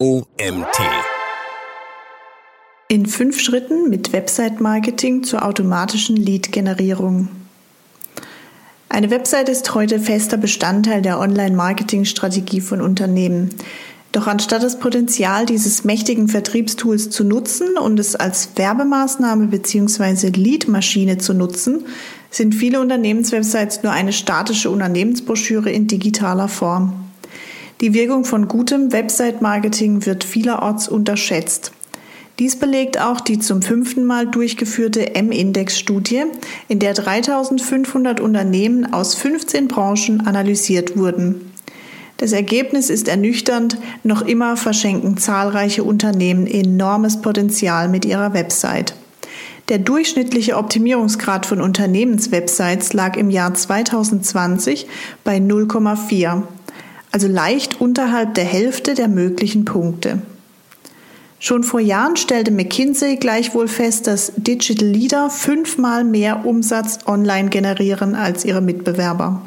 OMT. In fünf Schritten mit Website-Marketing zur automatischen Lead-Generierung. Eine Website ist heute fester Bestandteil der Online-Marketing-Strategie von Unternehmen. Doch anstatt das Potenzial dieses mächtigen Vertriebstools zu nutzen und es als Werbemaßnahme bzw. Lead-Maschine zu nutzen, sind viele Unternehmenswebsites nur eine statische Unternehmensbroschüre in digitaler Form. Die Wirkung von gutem Website-Marketing wird vielerorts unterschätzt. Dies belegt auch die zum fünften Mal durchgeführte M-Index-Studie, in der 3500 Unternehmen aus 15 Branchen analysiert wurden. Das Ergebnis ist ernüchternd, noch immer verschenken zahlreiche Unternehmen enormes Potenzial mit ihrer Website. Der durchschnittliche Optimierungsgrad von Unternehmenswebsites lag im Jahr 2020 bei 0,4, also leicht unterhalb der Hälfte der möglichen Punkte. Schon vor Jahren stellte McKinsey gleichwohl fest, dass Digital Leader fünfmal mehr Umsatz online generieren als ihre Mitbewerber.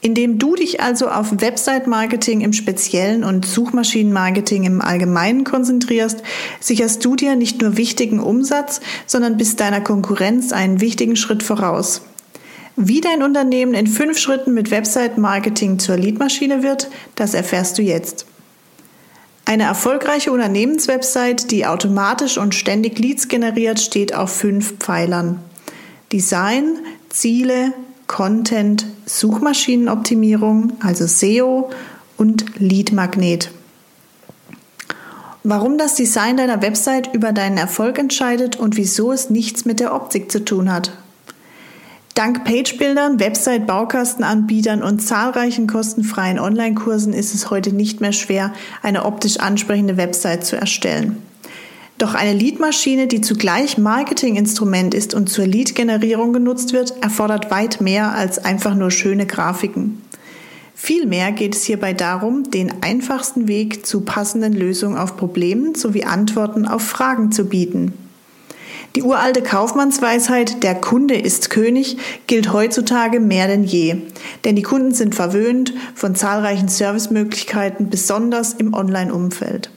Indem du dich also auf Website-Marketing im Speziellen und Suchmaschinen-Marketing im Allgemeinen konzentrierst, sicherst du dir nicht nur wichtigen Umsatz, sondern bist deiner Konkurrenz einen wichtigen Schritt voraus. Wie dein Unternehmen in fünf Schritten mit Website-Marketing zur Leadmaschine wird, das erfährst du jetzt. Eine erfolgreiche Unternehmenswebsite, die automatisch und ständig Leads generiert, steht auf fünf Pfeilern. Design, Ziele, Content, Suchmaschinenoptimierung, also SEO und Lead-Magnet. Warum das Design deiner Website über deinen Erfolg entscheidet und wieso es nichts mit der Optik zu tun hat. Dank Pagebildern, Website-Baukastenanbietern und zahlreichen kostenfreien Online-Kursen ist es heute nicht mehr schwer, eine optisch ansprechende Website zu erstellen. Doch eine Lead-Maschine, die zugleich Marketinginstrument ist und zur Lead-Generierung genutzt wird, erfordert weit mehr als einfach nur schöne Grafiken. Vielmehr geht es hierbei darum, den einfachsten Weg zu passenden Lösungen auf Problemen sowie Antworten auf Fragen zu bieten. Die uralte Kaufmannsweisheit, der Kunde ist König, gilt heutzutage mehr denn je. Denn die Kunden sind verwöhnt von zahlreichen Servicemöglichkeiten, besonders im Online-Umfeld.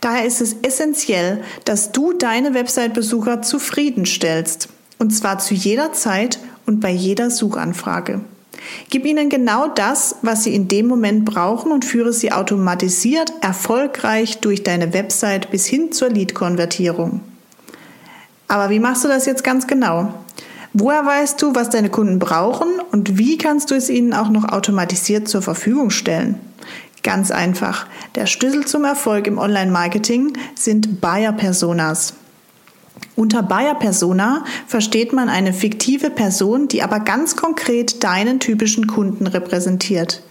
Daher ist es essentiell, dass du deine Website-Besucher zufriedenstellst. Und zwar zu jeder Zeit und bei jeder Suchanfrage. Gib ihnen genau das, was sie in dem Moment brauchen und führe sie automatisiert erfolgreich durch deine Website bis hin zur Lead-Konvertierung. Aber wie machst du das jetzt ganz genau? Woher weißt du, was deine Kunden brauchen und wie kannst du es ihnen auch noch automatisiert zur Verfügung stellen? Ganz einfach. Der Schlüssel zum Erfolg im Online-Marketing sind Buyer-Personas. Unter Buyer-Persona versteht man eine fiktive Person, die aber ganz konkret deinen typischen Kunden repräsentiert.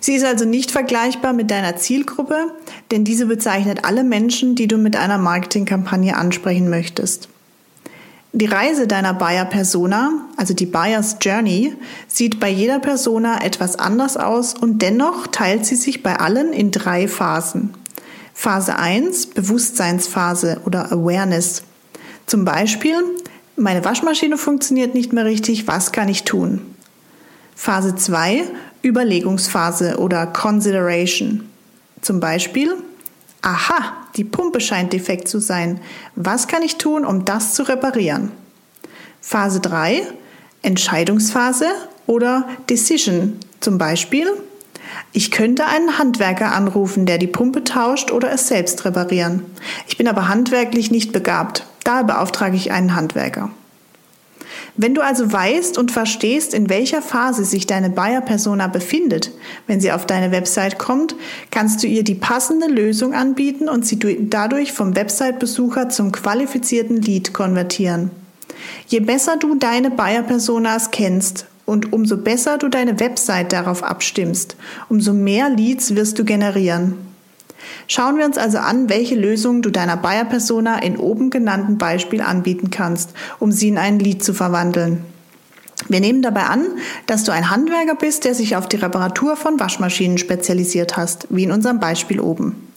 Sie ist also nicht vergleichbar mit deiner Zielgruppe, denn diese bezeichnet alle Menschen, die du mit einer Marketingkampagne ansprechen möchtest. Die Reise deiner Buyer Persona, also die Buyers Journey, sieht bei jeder Persona etwas anders aus und dennoch teilt sie sich bei allen in drei Phasen. Phase 1, Bewusstseinsphase oder Awareness. Zum Beispiel, meine Waschmaschine funktioniert nicht mehr richtig, was kann ich tun? Phase 2, Überlegungsphase oder Consideration. Zum Beispiel, Aha, die Pumpe scheint defekt zu sein. Was kann ich tun, um das zu reparieren? Phase 3, Entscheidungsphase oder Decision. Zum Beispiel, ich könnte einen Handwerker anrufen, der die Pumpe tauscht oder es selbst reparieren. Ich bin aber handwerklich nicht begabt. Daher beauftrage ich einen Handwerker. Wenn du also weißt und verstehst, in welcher Phase sich deine Buyer-Persona befindet, wenn sie auf deine Website kommt, kannst du ihr die passende Lösung anbieten und sie dadurch vom Website-Besucher zum qualifizierten Lead konvertieren. Je besser du deine Buyer-Personas kennst und umso besser du deine Website darauf abstimmst, umso mehr Leads wirst du generieren. Schauen wir uns also an, welche Lösungen du deiner Buyer-Persona in oben genannten Beispiel anbieten kannst, um sie in ein Lied zu verwandeln. Wir nehmen dabei an, dass du ein Handwerker bist, der sich auf die Reparatur von Waschmaschinen spezialisiert hast, wie in unserem Beispiel oben.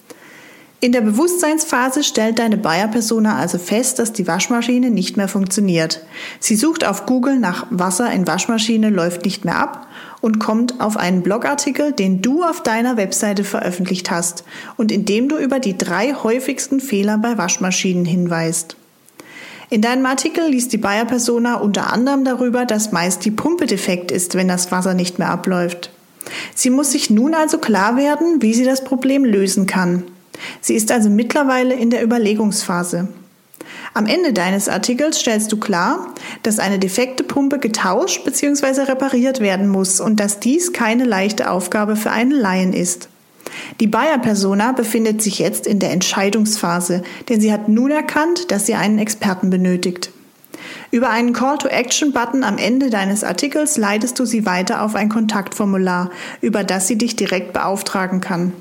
In der Bewusstseinsphase stellt deine Buyer-Persona also fest, dass die Waschmaschine nicht mehr funktioniert. Sie sucht auf Google nach Wasser in Waschmaschine läuft nicht mehr ab und kommt auf einen Blogartikel, den du auf deiner Webseite veröffentlicht hast und in dem du über die drei häufigsten Fehler bei Waschmaschinen hinweist. In deinem Artikel liest die Bayer Persona unter anderem darüber, dass meist die Pumpe defekt ist, wenn das Wasser nicht mehr abläuft. Sie muss sich nun also klar werden, wie sie das Problem lösen kann. Sie ist also mittlerweile in der Überlegungsphase. Am Ende deines Artikels stellst du klar, dass eine defekte Pumpe getauscht bzw. repariert werden muss und dass dies keine leichte Aufgabe für einen Laien ist. Die Bayer-Persona befindet sich jetzt in der Entscheidungsphase, denn sie hat nun erkannt, dass sie einen Experten benötigt. Über einen Call-to-Action-Button am Ende deines Artikels leitest du sie weiter auf ein Kontaktformular, über das sie dich direkt beauftragen kann.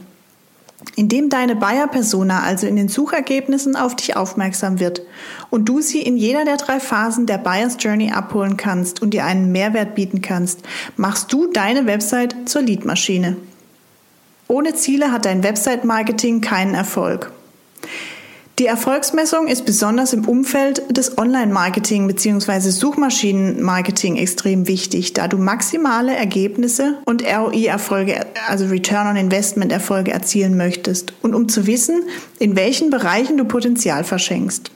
Indem deine Buyer-Persona also in den Suchergebnissen auf dich aufmerksam wird und du sie in jeder der drei Phasen der Buyers Journey abholen kannst und ihr einen Mehrwert bieten kannst, machst du deine Website zur Leadmaschine. Ohne Ziele hat dein Website-Marketing keinen Erfolg. Die Erfolgsmessung ist besonders im Umfeld des Online-Marketing bzw. Suchmaschinen-Marketing extrem wichtig, da du maximale Ergebnisse und ROI-Erfolge, also Return on Investment-Erfolge erzielen möchtest und um zu wissen, in welchen Bereichen du Potenzial verschenkst.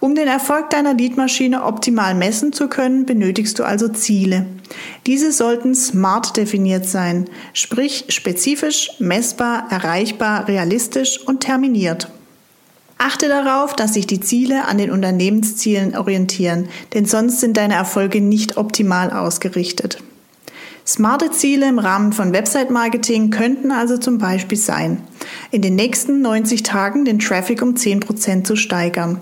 Um den Erfolg deiner Leadmaschine optimal messen zu können, benötigst du also Ziele. Diese sollten smart definiert sein, sprich spezifisch, messbar, erreichbar, realistisch und terminiert. Achte darauf, dass sich die Ziele an den Unternehmenszielen orientieren, denn sonst sind deine Erfolge nicht optimal ausgerichtet. Smarte Ziele im Rahmen von Website-Marketing könnten also zum Beispiel sein, in den nächsten 90 Tagen den Traffic um 10% zu steigern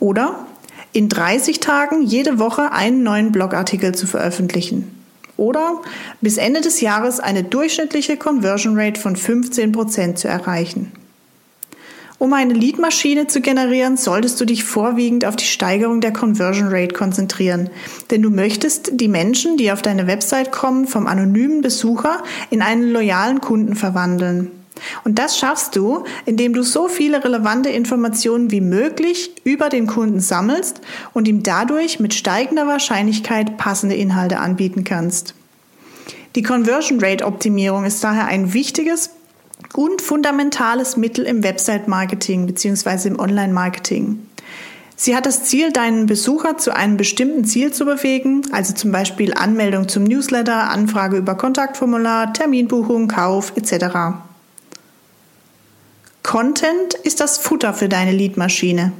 oder in 30 Tagen jede Woche einen neuen Blogartikel zu veröffentlichen oder bis Ende des Jahres eine durchschnittliche Conversion Rate von 15% zu erreichen. Um eine Leadmaschine zu generieren, solltest du dich vorwiegend auf die Steigerung der Conversion Rate konzentrieren. Denn du möchtest die Menschen, die auf deine Website kommen, vom anonymen Besucher in einen loyalen Kunden verwandeln. Und das schaffst du, indem du so viele relevante Informationen wie möglich über den Kunden sammelst und ihm dadurch mit steigender Wahrscheinlichkeit passende Inhalte anbieten kannst. Die Conversion Rate Optimierung ist daher ein wichtiges und fundamentales Mittel im Website-Marketing bzw. im Online-Marketing. Sie hat das Ziel, deinen Besucher zu einem bestimmten Ziel zu bewegen, also zum Beispiel Anmeldung zum Newsletter, Anfrage über Kontaktformular, Terminbuchung, Kauf etc. Content ist das Futter für deine Leadmaschine.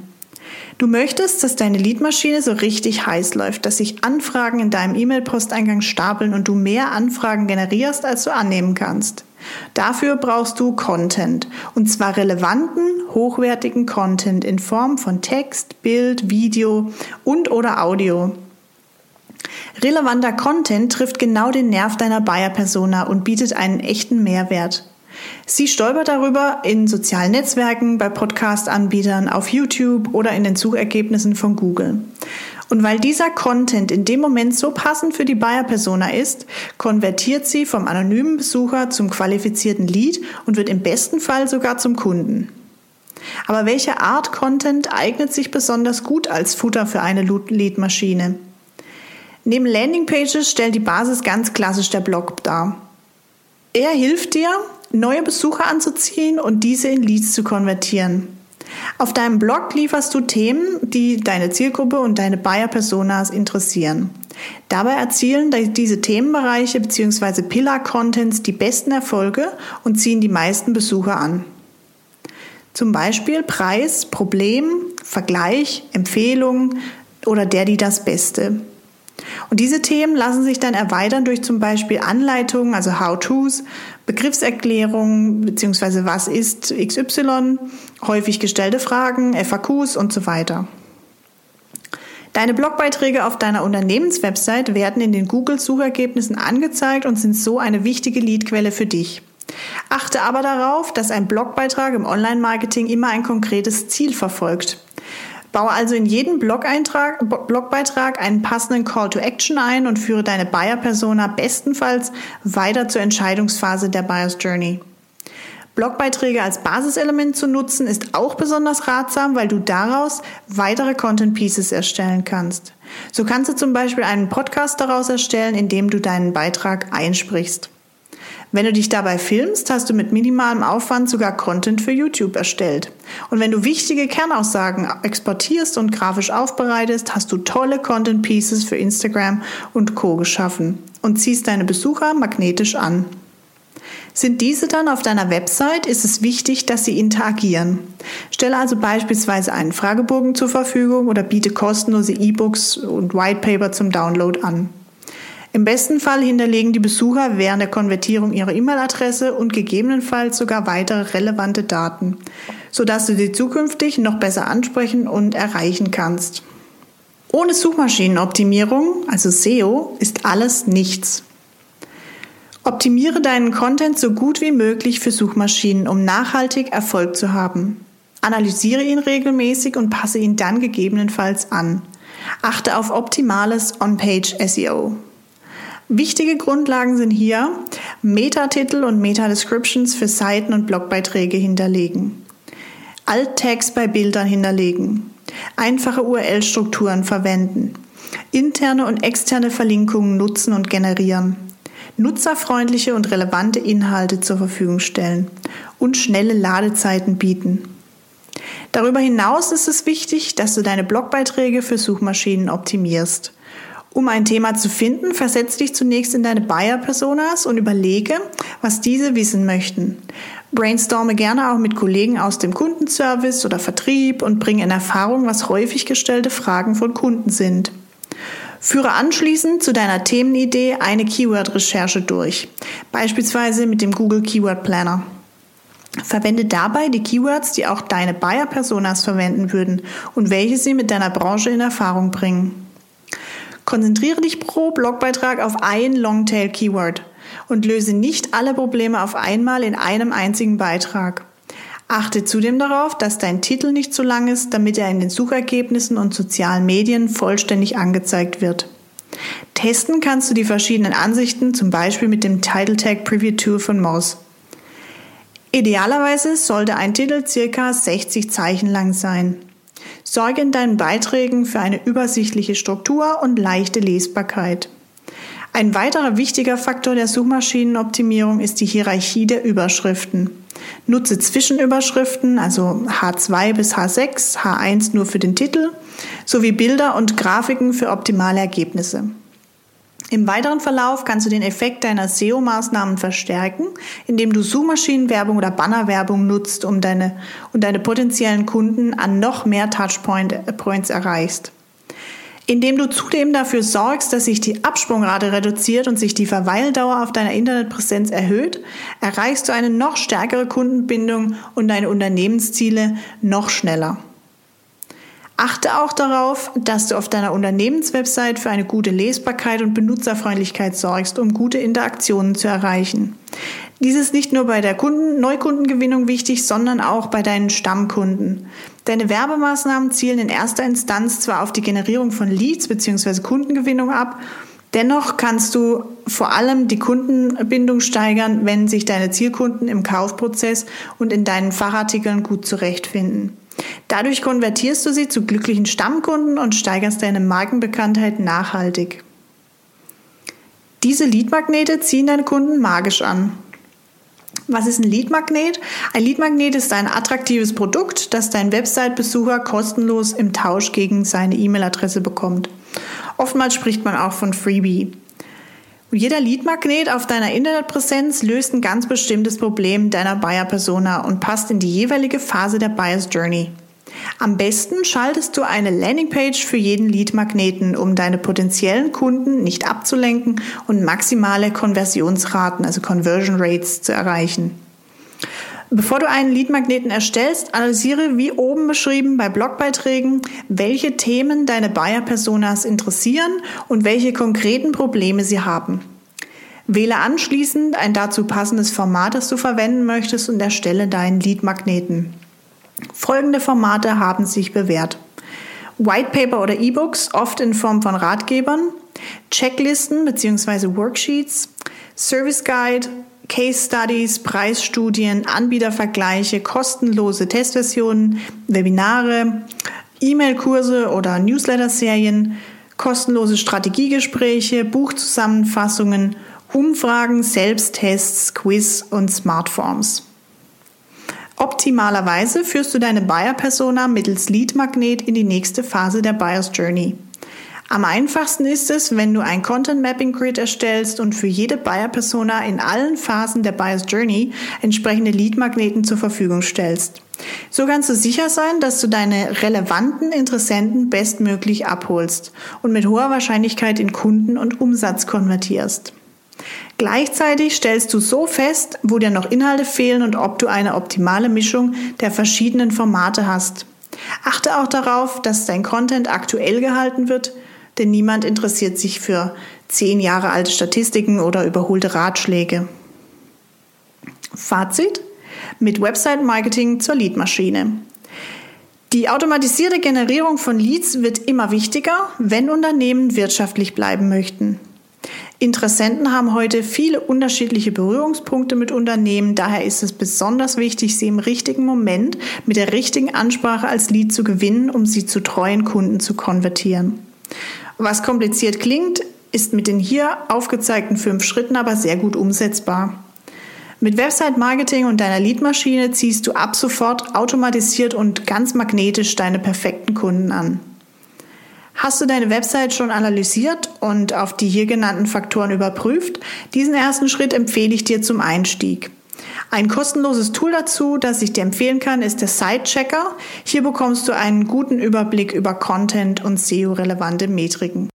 Du möchtest, dass deine Leadmaschine so richtig heiß läuft, dass sich Anfragen in deinem E-Mail-Posteingang stapeln und du mehr Anfragen generierst, als du annehmen kannst. Dafür brauchst du Content und zwar relevanten, hochwertigen Content in Form von Text, Bild, Video und oder Audio. Relevanter Content trifft genau den Nerv deiner Buyer-Persona und bietet einen echten Mehrwert. Sie stolpert darüber in sozialen Netzwerken, bei Podcast-Anbietern, auf YouTube oder in den Suchergebnissen von Google. Und weil dieser Content in dem Moment so passend für die Buyer-Persona ist, konvertiert sie vom anonymen Besucher zum qualifizierten Lead und wird im besten Fall sogar zum Kunden. Aber welche Art Content eignet sich besonders gut als Futter für eine Lead-Maschine? Neben Landingpages stellt die Basis ganz klassisch der Blog dar. Er hilft dir, neue Besucher anzuziehen und diese in Leads zu konvertieren. Auf deinem Blog lieferst du Themen, die deine Zielgruppe und deine Buyer-Personas interessieren. Dabei erzielen diese Themenbereiche bzw. Pillar-Contents die besten Erfolge und ziehen die meisten Besucher an. Zum Beispiel Preis, Problem, Vergleich, Empfehlung oder der, die das Beste. Und diese Themen lassen sich dann erweitern durch zum Beispiel Anleitungen, also How-Tos, Begriffserklärungen bzw. was ist XY, häufig gestellte Fragen, FAQs und so weiter. Deine Blogbeiträge auf deiner Unternehmenswebsite werden in den Google-Suchergebnissen angezeigt und sind so eine wichtige Leadquelle für dich. Achte aber darauf, dass ein Blogbeitrag im Online-Marketing immer ein konkretes Ziel verfolgt. Baue also in jeden Blogbeitrag einen passenden Call to Action ein und führe deine Buyer-Persona bestenfalls weiter zur Entscheidungsphase der Buyer's Journey. Blogbeiträge als Basiselement zu nutzen ist auch besonders ratsam, weil du daraus weitere Content Pieces erstellen kannst. So kannst du zum Beispiel einen Podcast daraus erstellen, in dem du deinen Beitrag einsprichst. Wenn du dich dabei filmst, hast du mit minimalem Aufwand sogar Content für YouTube erstellt. Und wenn du wichtige Kernaussagen exportierst und grafisch aufbereitest, hast du tolle Content Pieces für Instagram und Co geschaffen und ziehst deine Besucher magnetisch an. Sind diese dann auf deiner Website, ist es wichtig, dass sie interagieren. Stelle also beispielsweise einen Fragebogen zur Verfügung oder biete kostenlose E-Books und Whitepaper zum Download an. Im besten Fall hinterlegen die Besucher während der Konvertierung ihre E-Mail-Adresse und gegebenenfalls sogar weitere relevante Daten, sodass du sie zukünftig noch besser ansprechen und erreichen kannst. Ohne Suchmaschinenoptimierung, also SEO, ist alles nichts. Optimiere deinen Content so gut wie möglich für Suchmaschinen, um nachhaltig Erfolg zu haben. Analysiere ihn regelmäßig und passe ihn dann gegebenenfalls an. Achte auf optimales On-Page SEO. Wichtige Grundlagen sind hier Metatitel und Meta-Descriptions für Seiten und Blogbeiträge hinterlegen. Alt-Tags bei Bildern hinterlegen. Einfache URL-Strukturen verwenden. Interne und externe Verlinkungen nutzen und generieren. Nutzerfreundliche und relevante Inhalte zur Verfügung stellen und schnelle Ladezeiten bieten. Darüber hinaus ist es wichtig, dass du deine Blogbeiträge für Suchmaschinen optimierst. Um ein Thema zu finden, versetz dich zunächst in deine Buyer-Personas und überlege, was diese wissen möchten. Brainstorme gerne auch mit Kollegen aus dem Kundenservice oder Vertrieb und bringe in Erfahrung, was häufig gestellte Fragen von Kunden sind. Führe anschließend zu deiner Themenidee eine Keyword-Recherche durch, beispielsweise mit dem Google Keyword Planner. Verwende dabei die Keywords, die auch deine Buyer-Personas verwenden würden und welche sie mit deiner Branche in Erfahrung bringen. Konzentriere dich pro Blogbeitrag auf ein Longtail-Keyword und löse nicht alle Probleme auf einmal in einem einzigen Beitrag. Achte zudem darauf, dass dein Titel nicht zu lang ist, damit er in den Suchergebnissen und sozialen Medien vollständig angezeigt wird. Testen kannst du die verschiedenen Ansichten zum Beispiel mit dem Title Tag Preview Tool von Moz. Idealerweise sollte ein Titel circa 60 Zeichen lang sein. Sorge in deinen Beiträgen für eine übersichtliche Struktur und leichte Lesbarkeit. Ein weiterer wichtiger Faktor der Suchmaschinenoptimierung ist die Hierarchie der Überschriften. Nutze Zwischenüberschriften, also H2 bis H6, H1 nur für den Titel, sowie Bilder und Grafiken für optimale Ergebnisse. Im weiteren Verlauf kannst du den Effekt deiner SEO-Maßnahmen verstärken, indem du Suchmaschinenwerbung oder Bannerwerbung nutzt, um deine und deine potenziellen Kunden an noch mehr Touchpoints erreichst. Indem du zudem dafür sorgst, dass sich die Absprungrate reduziert und sich die Verweildauer auf deiner Internetpräsenz erhöht, erreichst du eine noch stärkere Kundenbindung und deine Unternehmensziele noch schneller. Achte auch darauf, dass du auf deiner Unternehmenswebsite für eine gute Lesbarkeit und Benutzerfreundlichkeit sorgst, um gute Interaktionen zu erreichen. Dies ist nicht nur bei der Kunden Neukundengewinnung wichtig, sondern auch bei deinen Stammkunden. Deine Werbemaßnahmen zielen in erster Instanz zwar auf die Generierung von Leads bzw. Kundengewinnung ab, dennoch kannst du vor allem die Kundenbindung steigern, wenn sich deine Zielkunden im Kaufprozess und in deinen Fachartikeln gut zurechtfinden. Dadurch konvertierst du sie zu glücklichen Stammkunden und steigerst deine Markenbekanntheit nachhaltig. Diese Leadmagnete ziehen deine Kunden magisch an. Was ist ein Leadmagnet? Ein Leadmagnet ist ein attraktives Produkt, das dein Website-Besucher kostenlos im Tausch gegen seine E-Mail-Adresse bekommt. Oftmals spricht man auch von Freebie. Und jeder Leadmagnet auf deiner Internetpräsenz löst ein ganz bestimmtes Problem deiner Buyer-Persona und passt in die jeweilige Phase der Buyers Journey. Am besten schaltest du eine Landingpage für jeden Leadmagneten, um deine potenziellen Kunden nicht abzulenken und maximale Konversionsraten, also Conversion Rates, zu erreichen. Bevor du einen Leadmagneten erstellst, analysiere wie oben beschrieben bei Blogbeiträgen, welche Themen deine Buyer-Personas interessieren und welche konkreten Probleme sie haben. Wähle anschließend ein dazu passendes Format, das du verwenden möchtest und erstelle deinen Leadmagneten. Folgende Formate haben sich bewährt. Whitepaper oder E-Books, oft in Form von Ratgebern, Checklisten bzw. Worksheets, Service Guide, Case Studies, Preisstudien, Anbietervergleiche, kostenlose Testversionen, Webinare, E-Mail-Kurse oder Newsletter-Serien, kostenlose Strategiegespräche, Buchzusammenfassungen, Umfragen, Selbsttests, Quiz und Smartforms. Optimalerweise führst du deine Buyer-Persona mittels Lead-Magnet in die nächste Phase der Buyer's Journey. Am einfachsten ist es, wenn du ein Content Mapping Grid erstellst und für jede Buyer Persona in allen Phasen der Buyer's Journey entsprechende Lead Magneten zur Verfügung stellst. So kannst du sicher sein, dass du deine relevanten Interessenten bestmöglich abholst und mit hoher Wahrscheinlichkeit in Kunden und Umsatz konvertierst. Gleichzeitig stellst du so fest, wo dir noch Inhalte fehlen und ob du eine optimale Mischung der verschiedenen Formate hast. Achte auch darauf, dass dein Content aktuell gehalten wird, denn niemand interessiert sich für zehn Jahre alte Statistiken oder überholte Ratschläge. Fazit mit Website Marketing zur Leadmaschine. Die automatisierte Generierung von Leads wird immer wichtiger, wenn Unternehmen wirtschaftlich bleiben möchten. Interessenten haben heute viele unterschiedliche Berührungspunkte mit Unternehmen, daher ist es besonders wichtig, sie im richtigen Moment mit der richtigen Ansprache als Lead zu gewinnen, um sie zu treuen Kunden zu konvertieren. Was kompliziert klingt, ist mit den hier aufgezeigten fünf Schritten aber sehr gut umsetzbar. Mit Website Marketing und deiner Leadmaschine ziehst du ab sofort automatisiert und ganz magnetisch deine perfekten Kunden an. Hast du deine Website schon analysiert und auf die hier genannten Faktoren überprüft? Diesen ersten Schritt empfehle ich dir zum Einstieg. Ein kostenloses Tool dazu, das ich dir empfehlen kann, ist der Site Checker. Hier bekommst du einen guten Überblick über Content und SEO-relevante Metriken.